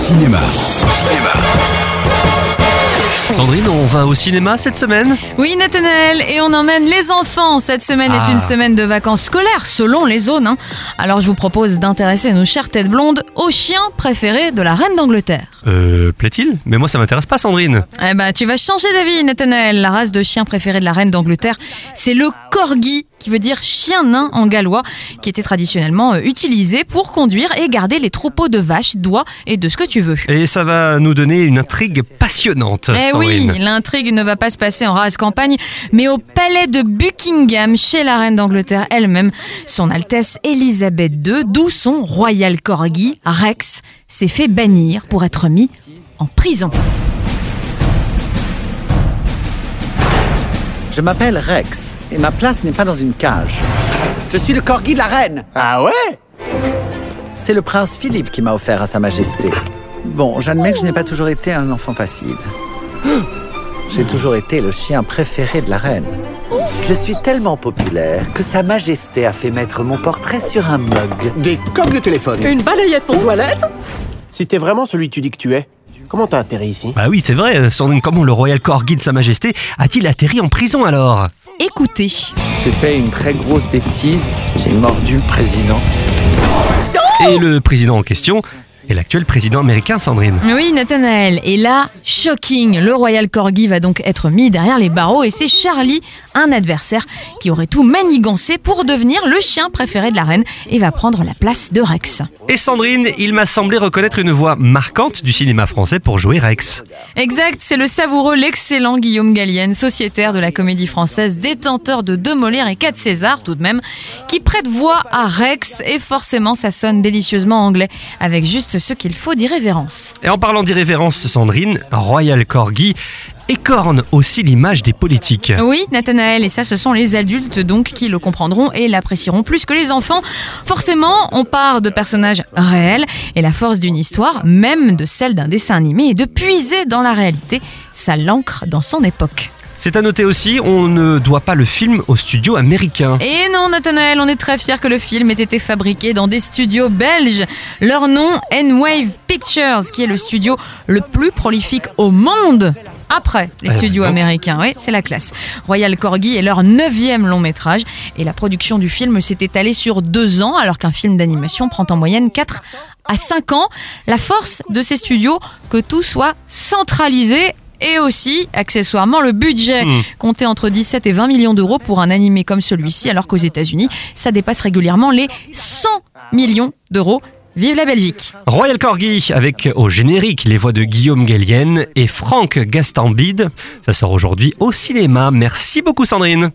Cinéma. Sandrine, on va au cinéma cette semaine? Oui, Nathanaël, et on emmène les enfants. Cette semaine Ah. est une semaine de vacances scolaires, selon les zones. hein. Alors je vous propose d'intéresser nos chères têtes blondes au chien préféré de la reine d'Angleterre. Euh, plaît-il? Mais moi ça m'intéresse pas Sandrine. Eh ben, tu vas changer d'avis, Nathanaël. La race de chien préférée de la reine d'Angleterre, c'est le corgi, qui veut dire chien nain en gallois, qui était traditionnellement euh, utilisé pour conduire et garder les troupeaux de vaches, d'oies et de ce que tu veux. Et ça va nous donner une intrigue passionnante, Eh oui, l'intrigue ne va pas se passer en rase campagne, mais au palais de Buckingham, chez la reine d'Angleterre elle-même, son Altesse Elisabeth II, d'où son royal corgi, Rex, s'est fait bannir pour être mis en prison. Je m'appelle Rex et ma place n'est pas dans une cage. Je suis le corgi de la reine. Ah ouais? C'est le prince Philippe qui m'a offert à sa majesté. Bon, j'admets que je n'ai pas toujours été un enfant facile. J'ai toujours été le chien préféré de la reine. Je suis tellement populaire que sa majesté a fait mettre mon portrait sur un mug. Des coques de téléphone. Une balayette pour toilette Si t'es vraiment celui que tu dis que tu es, comment t'as atterri ici? Bah oui, c'est vrai, euh, Sandrine, comment le royal corgi de sa majesté a-t-il atterri en prison alors? Écoutez, J'ai fait une très grosse bêtise. J'ai mordu le président. Et le président en question est l'actuel président américain, Sandrine. oui Nathanaël, et là, shocking, le royal corgi va donc être mis derrière les barreaux et c'est Charlie, un adversaire qui aurait tout manigancé pour devenir le chien préféré de la reine et va prendre la place de Rex. Et Sandrine, il m'a semblé reconnaître une voix marquante du cinéma français pour jouer Rex. Exact, c'est le savoureux, l'excellent Guillaume Gallienne, sociétaire de la comédie française, détenteur de deux Molières et quatre Césars tout de même, qui prête voix à Rex et forcément ça sonne délicieusement anglais, avec juste ce qu'il faut d'irrévérence. Et en parlant d'irrévérence, Sandrine, Royal Corgi écorne aussi l'image des politiques. Oui, Nathanaël, et ça ce sont les adultes donc qui le comprendront et l'apprécieront plus que les enfants. Forcément, on part de personnages réels et la force d'une histoire, même de celle d'un dessin animé, est de puiser dans la réalité, ça l'ancre dans son époque. C'est à noter aussi, on ne doit pas le film au studio américain. Et non, Nathanaël, on est très fiers que le film ait été fabriqué dans des studios belges. Leur nom, N-Wave Pictures, qui est le studio le plus prolifique au monde. Après les Eh, studios américains, oui, c'est la classe. Royal Corgi est leur neuvième long métrage et la production du film s'est étalée sur deux ans alors qu'un film d'animation prend en moyenne 4 à 5 ans. La force de ces studios, que tout soit centralisé et aussi, accessoirement, le budget Hmm. compté entre 17 et 20 millions d'euros pour un animé comme celui-ci, alors qu'aux États-Unis, ça dépasse régulièrement les 100 millions d'euros. Vive la Belgique Royal Corgi avec au générique les voix de Guillaume Gallienne et Franck Gastambide. Ça sort aujourd'hui au cinéma. Merci beaucoup Sandrine.